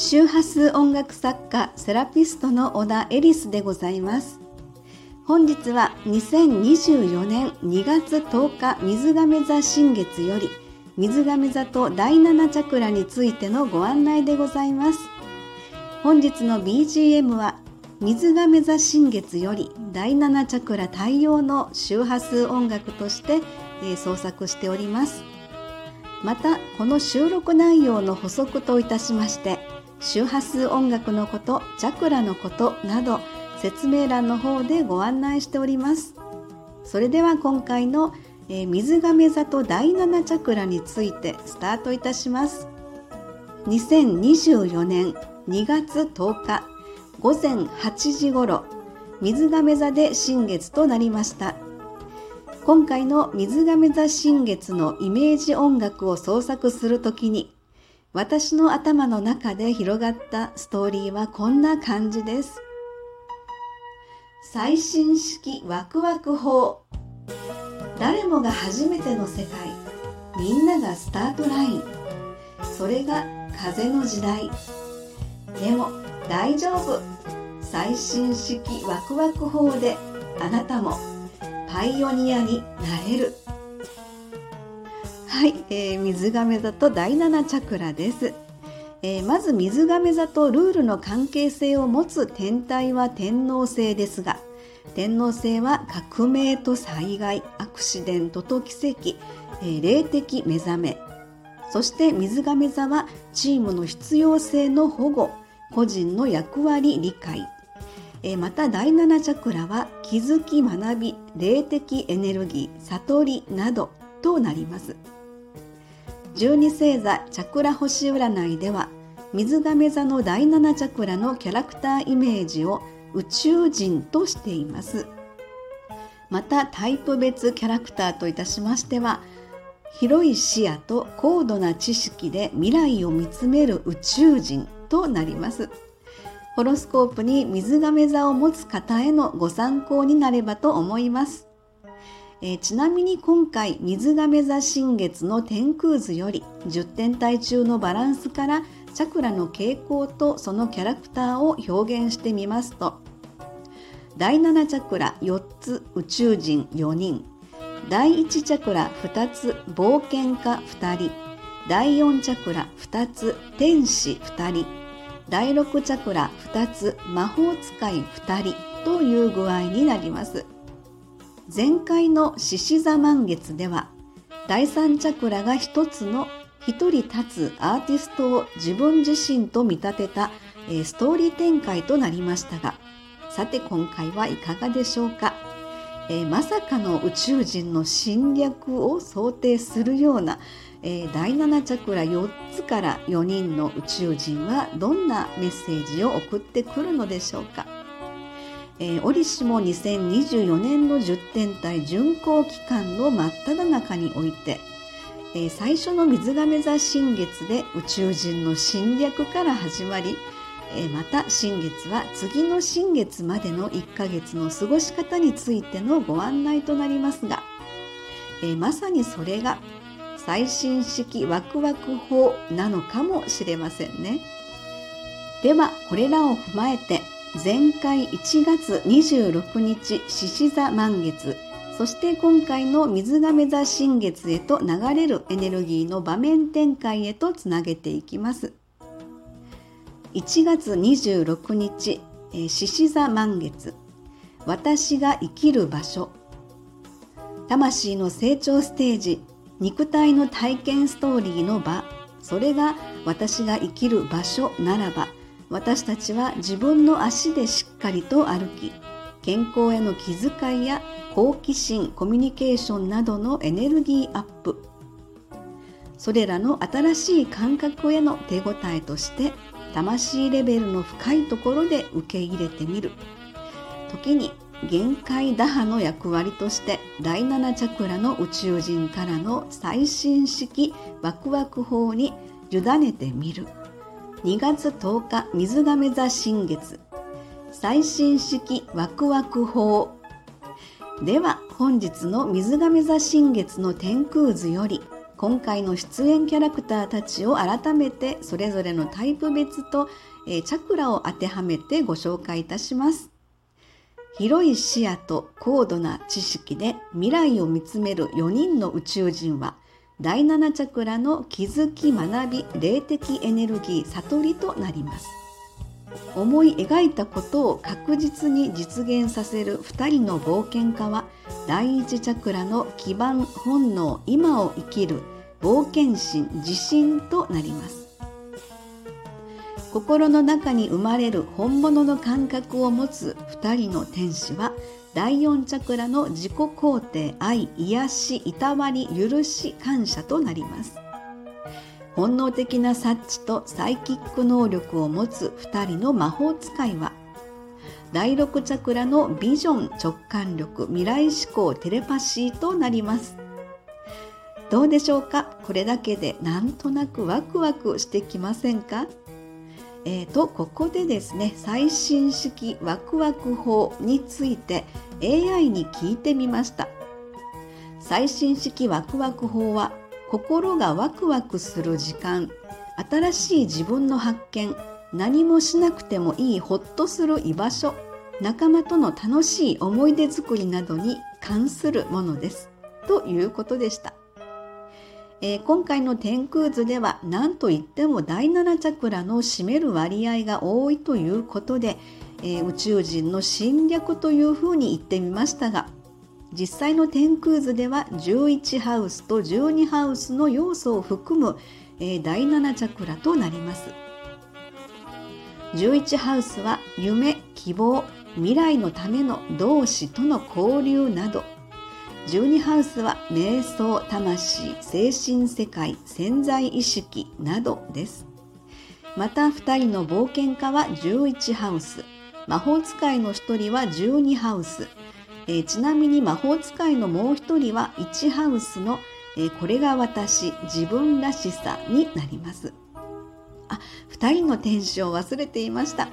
周波数音楽作家セラピストの小田エリスでございます。本日は2024年2月10日水亀座新月より水亀座と第7チャクラについてのご案内でございます。本日の BGM は水亀座新月より第7チャクラ対応の周波数音楽として、え、創作しております。またこの収録内容の補足といたしまして周波数音楽のことチャクラのことなど説明欄の方でご案内しております。それでは今回の、えー、水亀座と第7チャクラについてスタートいたします。2024年2月10日午前8時ごろ水亀座で新月となりました。今回の水亀座新月のイメージ音楽を創作するときに私の頭の中で広がったストーリーはこんな感じです。最新式ワクワク法。誰もが初めての世界。みんながスタートライン。それが風の時代。でも大丈夫。最新式ワクワク法であなたもパイオニアになれる。はい、えー、水亀座と第7チャクラです、えー、まず水亀座とルールの関係性を持つ天体は天皇星ですが天皇星は革命と災害アクシデントと奇跡、えー、霊的目覚め。そして水亀座はチームの必要性の保護個人の役割理解。えまた第7チャクラは気づき学び霊的エネルギー悟りなどとなります。12星座チャクラ星占いでは水亀座の第7チャクラのキャラクターイメージを宇宙人としています。またタイプ別キャラクターといたしましては広い視野と高度な知識で未来を見つめる宇宙人となります。ホロスコープに水亀座を持つ方へのご参考になればと思います。えー、ちなみに今回水亀座新月の天空図より10天体中のバランスからチャクラの傾向とそのキャラクターを表現してみますと第7チャクラ4つ宇宙人4人。第1チャクラ2つ冒険家2人。第4チャクラ2つ天使2人。第6チャクラ2つ魔法使い2人という具合になります。前回の獅子座満月では第三チャクラが一つの一人立つアーティストを自分自身と見立てた、ストーリー展開となりましたがさて今回はいかがでしょうか、えー、まさかの宇宙人の侵略を想定するような、えー、第7チャクラ4つから4人の宇宙人はどんなメッセージを送ってくるのでしょうか？えー、折しも2024年の10天体巡行期間の真っ只中において、えー、最初の水亀座新月で宇宙人の侵略から始まり、えー、また新月は次の新月までの1ヶ月の過ごし方についてのご案内となりますが、えまさにそれが最新式ワクワク法なのかもしれませんね。ではこれらを踏まえて前回1月26日獅子座満月。そして今回の水亀座新月へと流れるエネルギーの場面展開へとつなげていきます。1月26日獅子座満月。私が生きる場所。魂の成長ステージ。肉体の体験ストーリーの場。それが私が生きる場所ならば。私たちは自分の足でしっかりと歩き健康への気遣いや好奇心コミュニケーションなどのエネルギーアップ。それらの新しい感覚への手応えとして魂レベルの深いところで受け入れてみる。時に限界打破の役割として第7チャクラの宇宙人からの最新式ワクワク法に委ねてみる。2月10日水亀座新月最新式ワクワク法では本日の水亀座新月の天空図より今回の出演キャラクターたちを改めてそれぞれのタイプ別と、えチャクラを当てはめてご紹介いたします。広い視野と高度な知識で未来を見つめる4人の宇宙人は第7チャクラの気づき学び霊的エネルギー悟りとなります。思い描いたことを確実に実現させる2人の冒険家は第1チャクラの基盤本能今を生きる冒険心自信となります。心の中に生まれる本物の感覚を持つ2人の天使は第4チャクラの自己肯定愛癒しいたわり許し感謝となります。本能的な察知とサイキック能力を持つ2人の魔法使いは第6チャクラのビジョン直感力未来思考テレパシーとなります。どうでしょうか？これだけでなんとなくワクワクしてきませんか？えーと、ここでですね最新式ワクワク法について AI に聞いてみました。最新式ワクワク法は心がワクワクする時間新しい自分の発見何もしなくてもいいほっとする居場所仲間との楽しい思い出作りなどに関するものです。ということでした。えー、今回の天空図では何といっても第7チャクラの占める割合が多いということで、えー、宇宙人の侵略というふうに言ってみましたが実際の天空図では11ハウスと12ハウスの要素を含む、えー、第7チャクラとなります。11ハウスは夢、希望、未来のための同志との交流など12ハウスは瞑想、魂、精神世界、潜在意識などです。また2人の冒険家は11ハウス、魔法使いの1人は12ハウス、えー、ちなみに魔法使いのもう1人は1ハウスの、えー、これが私、自分らしさになります。あ、2人の天使を忘れていました。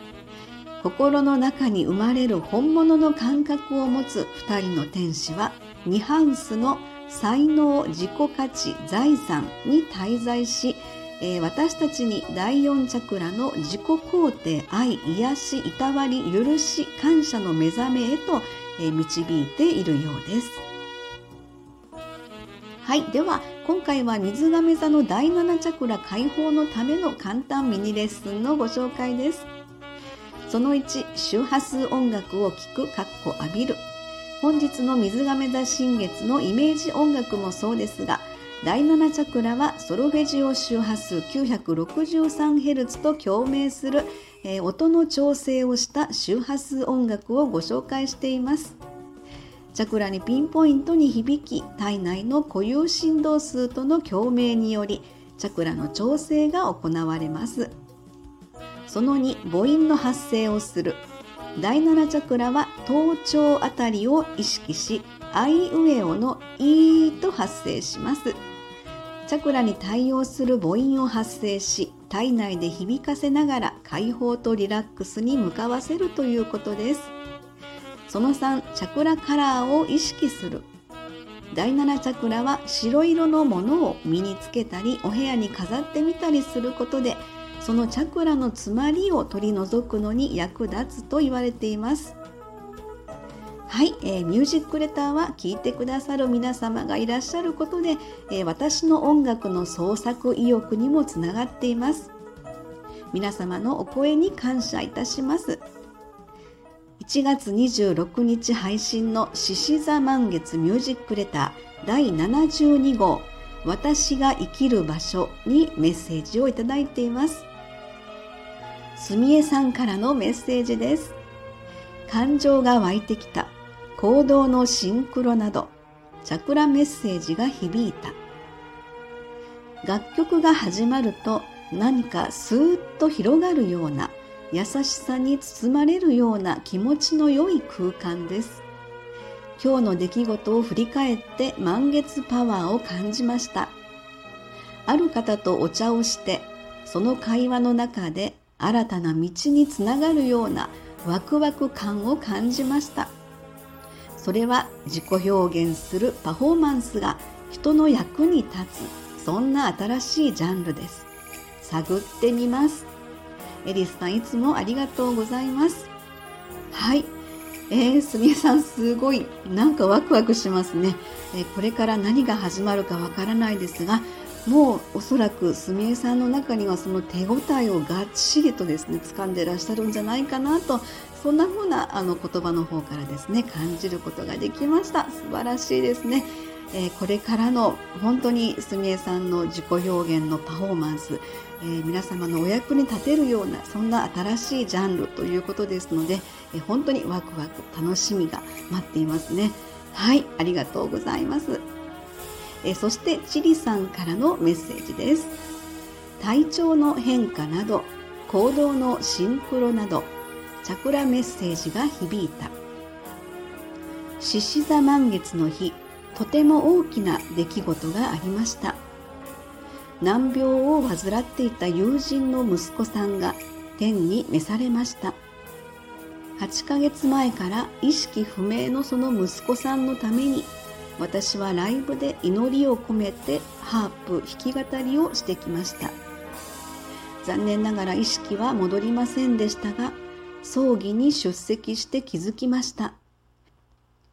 心の中に生まれる本物の感覚を持つ2人の天使は2ハウスの才能自己価値財産に滞在し、えー、私たちに第4チャクラの自己肯定愛癒しいたわり許し感謝の目覚めへと、えー、導いているようです。はいでは今回は水亀座の第7チャクラ解放のための簡単ミニレッスンのご紹介です。その1周波数音楽を聴くかっこ浴びる。本日の水亀座新月のイメージ音楽もそうですが第7チャクラはソロフェジオ周波数 963Hz と共鳴する、えー、音の調整をした周波数音楽をご紹介しています。チャクラにピンポイントに響き体内の固有振動数との共鳴によりチャクラの調整が行われます。その2母音の発生をする。第7チャクラは頭頂あたりを意識し、アイウエオのイーと発生します。チャクラに対応する母音を発生し、体内で響かせながら解放とリラックスに向かわせるということです。その3、チャクラカラーを意識する。第7チャクラは白色のものを身につけたりお部屋に飾ってみたりすることでそのチャクラの詰まりを取り除くのに役立つと言われています。はい、えー、ミュージックレターは聴いてくださる皆様がいらっしゃることで、えー、私の音楽の創作意欲にもつながっています。皆様のお声に感謝いたします。1月26日配信の獅子座満月ミュージックレター第72号私が生きる場所にメッセージをいただいています。すみえさんからのメッセージです。感情が湧いてきた。行動のシンクロなど、チャクラメッセージが響いた。楽曲が始まると何かスーッと広がるような優しさに包まれるような気持ちの良い空間です。今日の出来事を振り返って満月パワーを感じました。ある方とお茶をして、その会話の中で新たな道につながるようなワクワク感を感じました。それは自己表現するパフォーマンスが人の役に立つそんな新しいジャンルです。探ってみます。エリスさんいつもありがとうございます。はい。えー、すみえさんすごい。なんかワクワクしますね、えー、これから何が始まるかわからないですがもうおそらくすみえさんの中にはその手応えをがっちりとですね掴んでらっしゃるんじゃないかなとそんな風なあの言葉の方からですね感じることができました。素晴らしいですね。えこれからの本当にすみえさんの自己表現のパフォーマンス、えー、皆様のお役に立てるようなそんな新しいジャンルということですので、え本当にワクワク楽しみが待っていますね。はいありがとうございます、えそしてチリさんからのメッセージです。体調の変化など行動のシンクロなどチャクラメッセージが響いた。獅子座満月の日とても大きな出来事がありました。難病を患っていた友人の息子さんが天に召されました。8ヶ月前から意識不明のその息子さんのために私はライブで祈りを込めてハープ弾き語りをしてきました。残念ながら意識は戻りませんでしたが葬儀に出席して気づきました。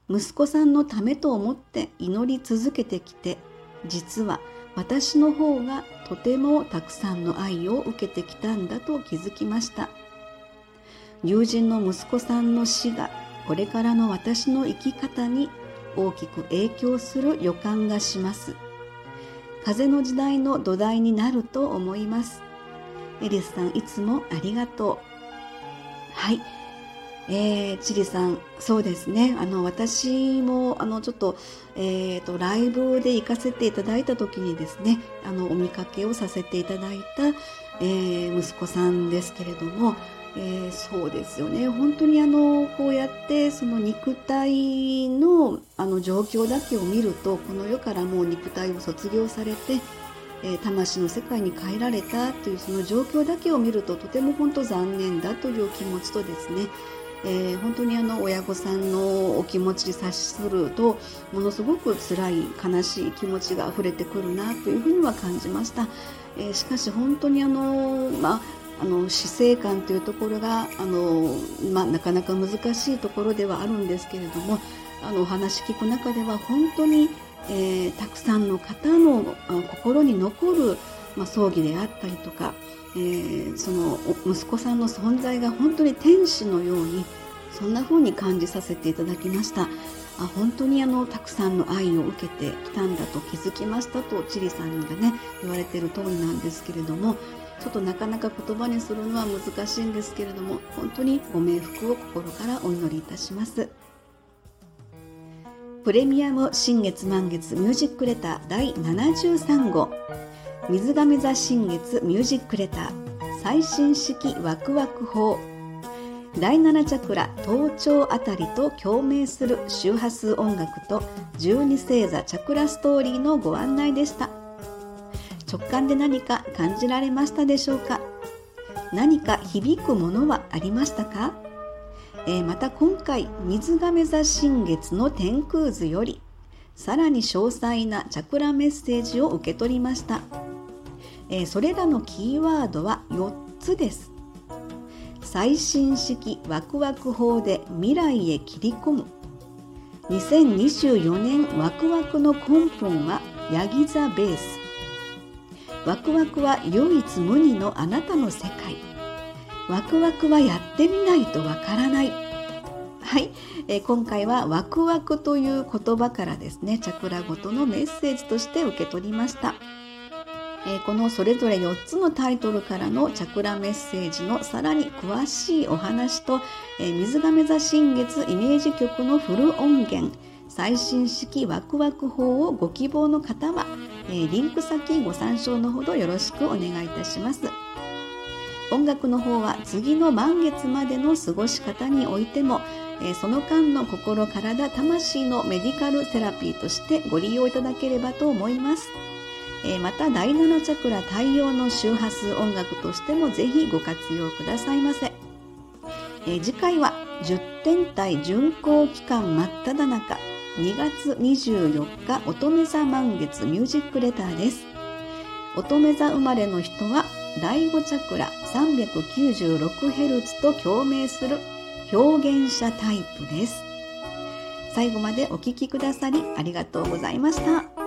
息子さんのためと思って祈り続けてきて実は私の方がとてもたくさんの愛を受けてきたんだと気づきました。友人の息子さんの死がこれからの私の生き方に大きく影響する予感がします。風の時代の土台になると思います。エリスさんいつもありがとう。はい。えー、チリさん、そうですね。あの、私も、あの、ちょっと、えっ、ー、と、ライブで行かせていただいた時にですね、あの、お見かけをさせていただいた、えー、息子さんですけれども、えー、そうですよね。本当にあの、こうやって、その肉体の、あの、状況だけを見ると、この世からもう肉体を卒業されて、え魂の世界に変えられたというその状況だけを見るととても本当残念だという気持ちとですねえー、本当にあの親御さんのお気持ちに察するとものすごく辛い悲しい気持ちが溢れてくるなというふうには感じました、えー、しかし本当にあの、まあ、あの死生観というところがあの、まあ、なかなか難しいところではあるんですけれどもあのお話聞く中では本当に、えー、たくさんの方の心に残る、まあ、葬儀であったりとかえー、その息子さんの存在が本当に天使のようにそんな風に感じさせていただきました。あ本当にあのたくさんの愛を受けてきたんだと気づきましたとチリさんがね言われている通りなんですけれどもちょっとなかなか言葉にするのは難しいんですけれども本当にご冥福を心からお祈りいたします。プレミアム新月満月ミュージックレター第73号。水亀座新月ミュージックレター。最新式ワクワク法。第7チャクラ頭頂あたりと共鳴する周波数音楽と12星座チャクラストーリーのご案内でした。直感で何か感じられましたでしょうか？何か響くものはありましたか、えー、また今回水亀座新月の天空図よりさらに詳細なチャクラメッセージを受け取りました。えそれらのキーワードは4つです。最新式ワクワク法で未来へ切り込む。2024年ワクワクの根本はヤギ座ベース。ワクワクは唯一無二のあなたの世界。ワクワクはやってみないとわからない。はい、えー、今回はワクワクという言葉からですねチャクラごとのメッセージとして受け取りました。えこのそれぞれ4つのタイトルからのチャクラメッセージのさらに詳しいお話と、え水亀座新月イメージ曲のフル音源最新式ワクワク法をご希望の方は、えリンク先ご参照のほどよろしくお願いいたします。音楽の方は次の満月までの過ごし方においても、えその間の心体魂のメディカルセラピーとしてご利用いただければと思います。えまた第7チャクラ太陽の周波数音楽としてもぜひご活用くださいませ、え次回は10天体巡行期間真っ只中2月24日乙女座満月ミュージックレターです乙女座生まれの人は第5チャクラ 396Hz と共鳴する表現者タイプです。最後までお聴きくださりありがとうございました。